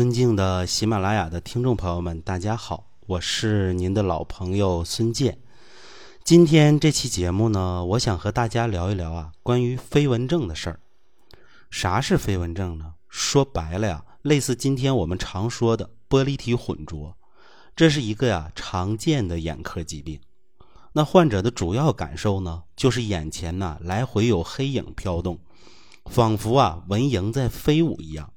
尊敬的喜马拉雅的听众朋友们，大家好，我是您的老朋友孙健。今天这期节目呢，我想和大家聊一聊啊，关于飞蚊症的事儿。啥是飞蚊症呢？说白了呀，类似今天我们常说的玻璃体混浊，这是一个呀常见的眼科疾病。那患者的主要感受呢，就是眼前呐来回有黑影飘动，仿佛啊蚊蝇在飞舞一样。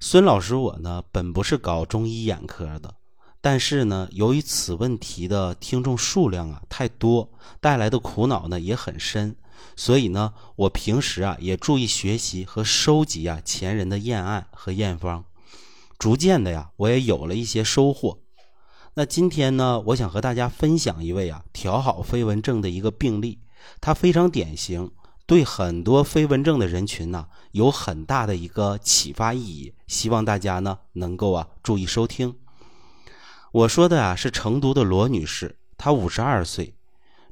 孙老师，我呢本不是搞中医眼科的，但是呢，由于此问题的听众数量啊太多，带来的苦恼呢也很深，所以呢，我平时啊也注意学习和收集啊前人的验案和验方，逐渐的呀，我也有了一些收获。那今天呢，我想和大家分享一位啊调好飞蚊症的一个病例，它非常典型。对很多飞蚊症的人群呢，有很大的一个启发意义。希望大家呢能够啊注意收听。我说的啊是成都的罗女士，她五十二岁。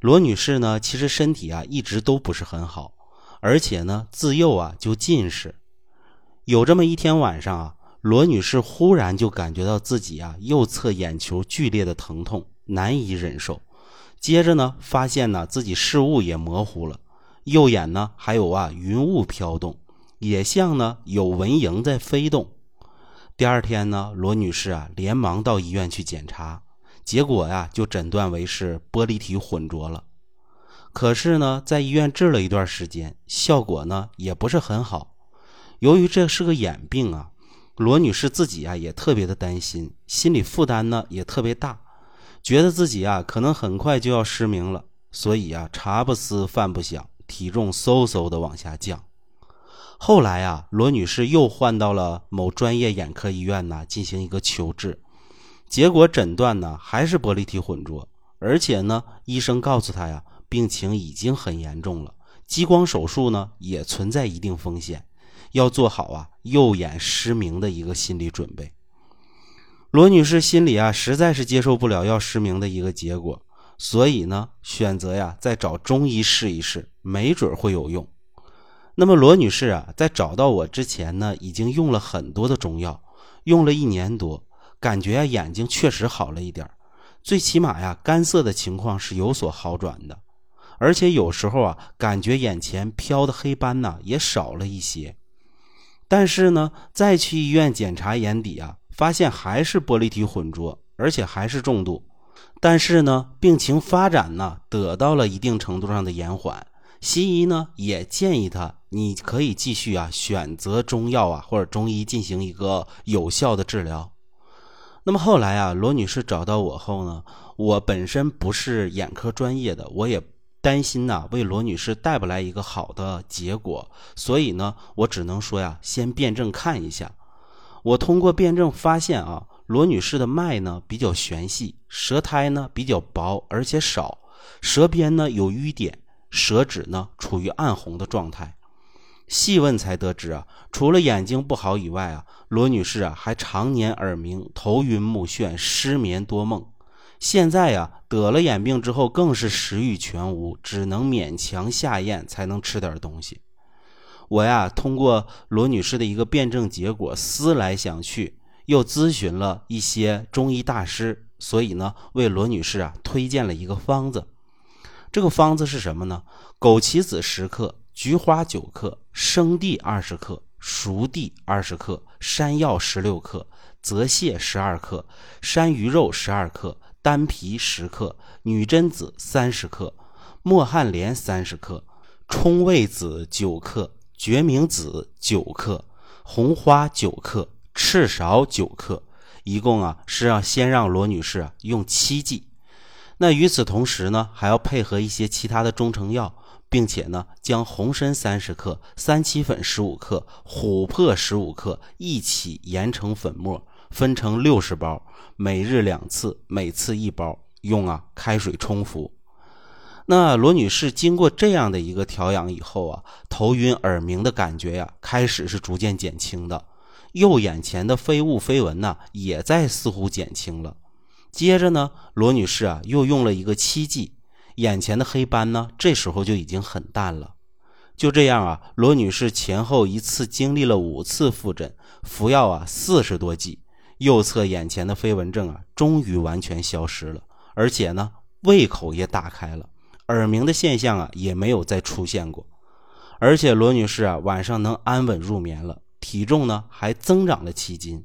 罗女士呢，其实身体啊一直都不是很好，而且呢自幼啊就近视。有这么一天晚上啊，罗女士忽然就感觉到自己啊右侧眼球剧烈的疼痛，难以忍受。接着呢，发现呢自己视物也模糊了。右眼呢，还有啊云雾飘动，也像呢有蚊蝇在飞动。第二天呢，罗女士啊连忙到医院去检查，结果呀就诊断为是玻璃体混浊了。可是呢，在医院治了一段时间，效果呢也不是很好。由于这是个眼病啊，罗女士自己啊也特别的担心，心理负担呢也特别大，觉得自己啊可能很快就要失明了，所以啊茶不思饭不想。体重嗖嗖的往下降，后来啊，罗女士又换到了某专业眼科医院呢进行一个求治，结果诊断呢还是玻璃体混浊，而且呢，医生告诉她呀，病情已经很严重了，激光手术呢也存在一定风险，要做好啊右眼失明的一个心理准备。罗女士心里啊实在是接受不了要失明的一个结果。所以呢，选择呀，再找中医试一试，没准会有用。那么罗女士啊，在找到我之前呢，已经用了很多的中药，用了一年多，感觉眼睛确实好了一点最起码呀，干涩的情况是有所好转的，而且有时候啊，感觉眼前飘的黑斑呢也少了一些。但是呢，再去医院检查眼底啊，发现还是玻璃体混浊，而且还是重度。但是呢，病情发展呢得到了一定程度上的延缓。西医呢也建议他，你可以继续啊选择中药啊或者中医进行一个有效的治疗。那么后来啊，罗女士找到我后呢，我本身不是眼科专业的，我也担心呐为罗女士带不来一个好的结果，所以呢，我只能说呀，先辩证看一下。我通过辩证发现啊。罗女士的脉呢比较弦细，舌苔呢比较薄而且少，舌边呢有瘀点，舌质呢处于暗红的状态。细问才得知啊，除了眼睛不好以外啊，罗女士啊还常年耳鸣、头晕目眩、失眠多梦。现在呀得了眼病之后，更是食欲全无，只能勉强下咽才能吃点东西。我呀通过罗女士的一个辩证结果，思来想去。又咨询了一些中医大师，所以呢，为罗女士啊推荐了一个方子。这个方子是什么呢？枸杞子十克，菊花九克，生地二十克，熟地二十克，山药十六克，泽泻十二克，山萸肉十二克，丹皮十克，女贞子三十克，墨旱莲三十克，冲味子九克，决明子九克，红花九克。赤芍九克，一共啊是让先让罗女士啊用七剂。那与此同时呢，还要配合一些其他的中成药，并且呢将红参三十克、三七粉十五克、琥珀十五克一起研成粉末，分成六十包，每日两次，每次一包，用啊开水冲服。那罗女士经过这样的一个调养以后啊，头晕耳鸣的感觉呀，开始是逐渐减轻的。右眼前的飞雾飞蚊呢，也在似乎减轻了。接着呢，罗女士啊又用了一个七剂，眼前的黑斑呢，这时候就已经很淡了。就这样啊，罗女士前后一次经历了五次复诊，服药啊四十多剂，右侧眼前的飞蚊症啊终于完全消失了，而且呢胃口也打开了，耳鸣的现象啊也没有再出现过，而且罗女士啊晚上能安稳入眠了，体重呢还增长了七斤。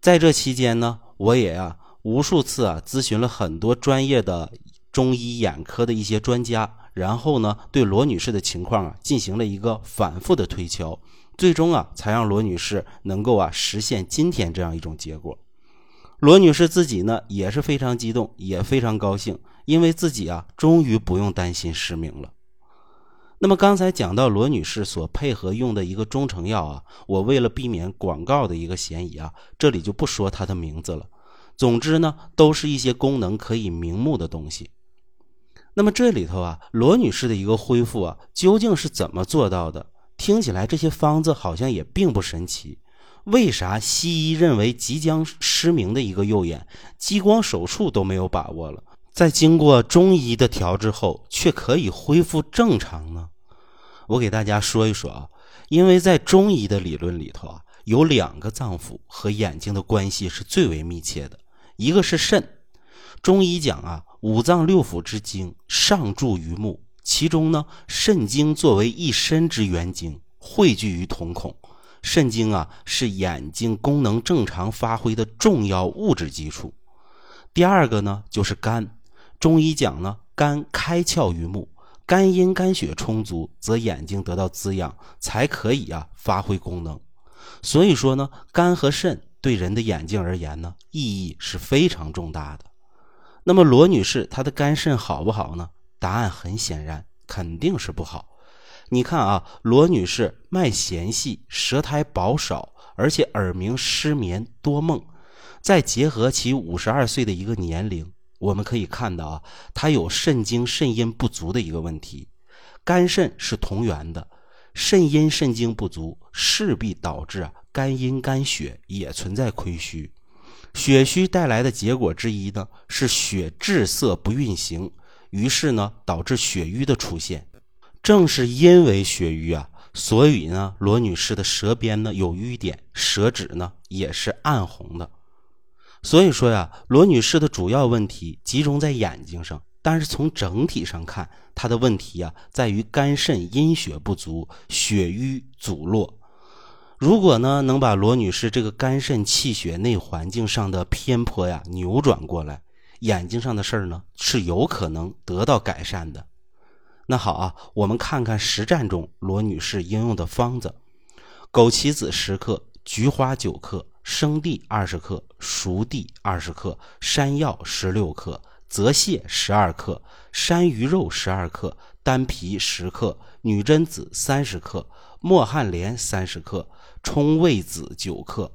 在这期间呢，我也啊无数次啊咨询了很多专业的中医眼科的一些专家。然后呢，对罗女士的情况啊进行了一个反复的推敲，最终啊才让罗女士能够啊实现今天这样一种结果。罗女士自己呢也是非常激动，也非常高兴，因为自己啊终于不用担心失明了。那么刚才讲到罗女士所配合用的一个中成药啊，我为了避免广告的一个嫌疑啊，这里就不说它的名字了。总之呢，都是一些功能可以明目的东西。那么这里头啊，罗女士的一个恢复啊，究竟是怎么做到的？听起来这些方子好像也并不神奇。为啥西医认为即将失明的一个右眼，激光手术都没有把握了，在经过中医的调治后，却可以恢复正常呢？我给大家说一说啊，因为在中医的理论里头啊，有两个脏腑和眼睛的关系是最为密切的，一个是肾。中医讲啊。五脏六腑之精上注于目，其中呢，肾经作为一身之元精，汇聚于瞳孔。肾经啊，是眼睛功能正常发挥的重要物质基础。第二个呢，就是肝。中医讲呢，肝开窍于目，肝阴肝血充足，则眼睛得到滋养，才可以啊发挥功能。所以说呢，肝和肾对人的眼睛而言呢，意义是非常重大的。那么罗女士她的肝肾好不好呢？答案很显然，肯定是不好。你看啊，罗女士脉弦细，舌苔薄少，而且耳鸣、失眠、多梦。再结合其五十二岁的一个年龄，我们可以看到啊，它有肾精肾阴不足的一个问题。肝肾是同源的，肾阴肾精不足，势必导致啊肝阴肝血也存在亏虚。血虚带来的结果之一呢，是血滞涩不运行，于是呢，导致血瘀的出现。正是因为血瘀啊，所以呢，罗女士的舌边呢有瘀点，舌质呢也是暗红的。所以说呀，罗女士的主要问题集中在眼睛上，但是从整体上看，她的问题呀在于肝肾阴血不足，血瘀阻络。如果呢，能把罗女士这个肝肾气血内环境上的偏颇呀扭转过来，眼睛上的事儿呢是有可能得到改善的。那好啊，我们看看实战中罗女士应用的方子：枸杞子十克，菊花九克，生地二十克，熟地二十克，山药十六克，泽泻十二克，山萸肉十二克，丹皮十克，女贞子三十克，墨旱莲三十克。冲味子九克，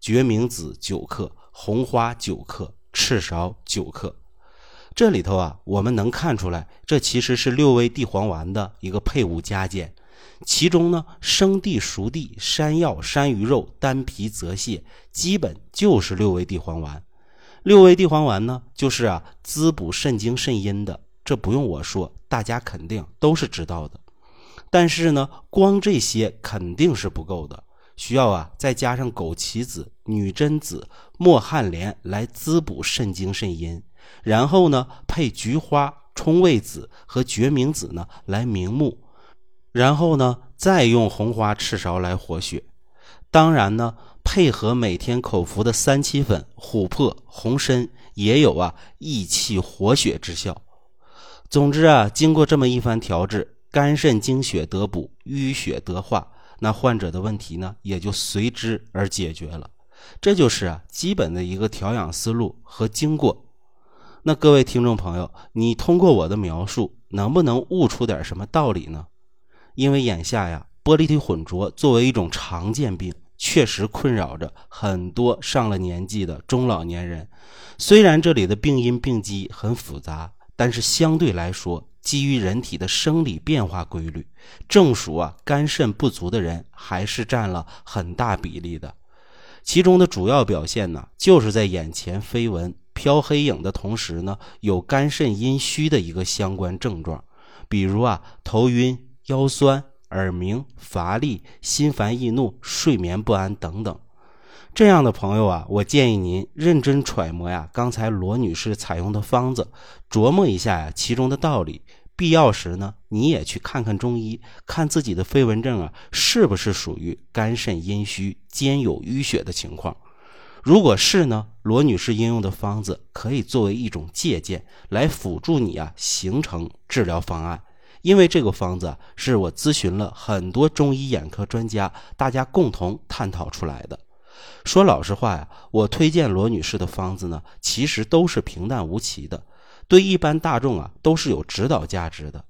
决明子九克，红花九克，赤芍九克。这里头啊，我们能看出来，这其实是六味地黄丸的一个配伍加减。其中呢，生地、熟地、山药、山萸肉、丹皮、泽泻，基本就是六味地黄丸。六味地黄丸呢，就是啊，滋补肾精肾阴的。这不用我说，大家肯定都是知道的。但是呢，光这些肯定是不够的。需要啊，再加上枸杞子、女贞子、墨旱莲来滋补肾精肾阴，然后呢，配菊花、冲味子和决明子呢来明目，然后呢，再用红花、赤芍来活血。当然呢，配合每天口服的三七粉、琥珀、红参，也有啊益气活血之效。总之啊，经过这么一番调治，肝肾精血得补，淤血得化。那患者的问题呢，也就随之而解决了。这就是啊，基本的一个调养思路和经过。那各位听众朋友，你通过我的描述，能不能悟出点什么道理呢？因为眼下呀，玻璃体混浊作为一种常见病，确实困扰着很多上了年纪的中老年人。虽然这里的病因病机很复杂，但是相对来说。基于人体的生理变化规律，正属啊肝肾不足的人还是占了很大比例的。其中的主要表现呢，就是在眼前飞蚊、飘黑影的同时呢，有肝肾阴虚的一个相关症状，比如啊头晕、腰酸、耳鸣、乏力、心烦易怒、睡眠不安等等。这样的朋友啊，我建议您认真揣摩呀，刚才罗女士采用的方子，琢磨一下呀其中的道理。必要时呢，你也去看看中医，看自己的飞蚊症啊，是不是属于肝肾阴虚、兼有淤血的情况。如果是呢，罗女士应用的方子可以作为一种借鉴，来辅助你啊形成治疗方案。因为这个方子是我咨询了很多中医眼科专家，大家共同探讨出来的。说老实话呀，我推荐罗女士的方子呢，其实都是平淡无奇的，对一般大众啊都是有指导价值的。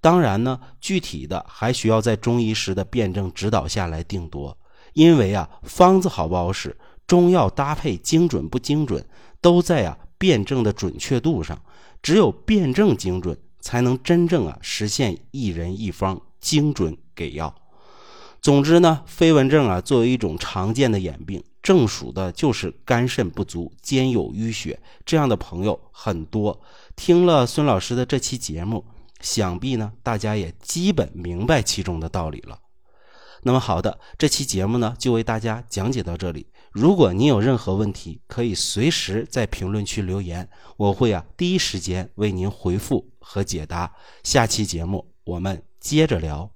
当然呢，具体的还需要在中医师的辩证指导下来定夺。因为啊，方子好不好使？中药搭配精准不精准，都在啊辩证的准确度上。只有辩证精准，才能真正啊实现一人一方精准给药。总之呢，飞蚊症啊作为一种常见的眼病，正属的就是肝肾不足、兼有淤血这样的朋友很多。听了孙老师的这期节目，想必呢大家也基本明白其中的道理了。那么好的，这期节目呢就为大家讲解到这里。如果您有任何问题，可以随时在评论区留言，我会啊第一时间为您回复和解答。下期节目我们接着聊。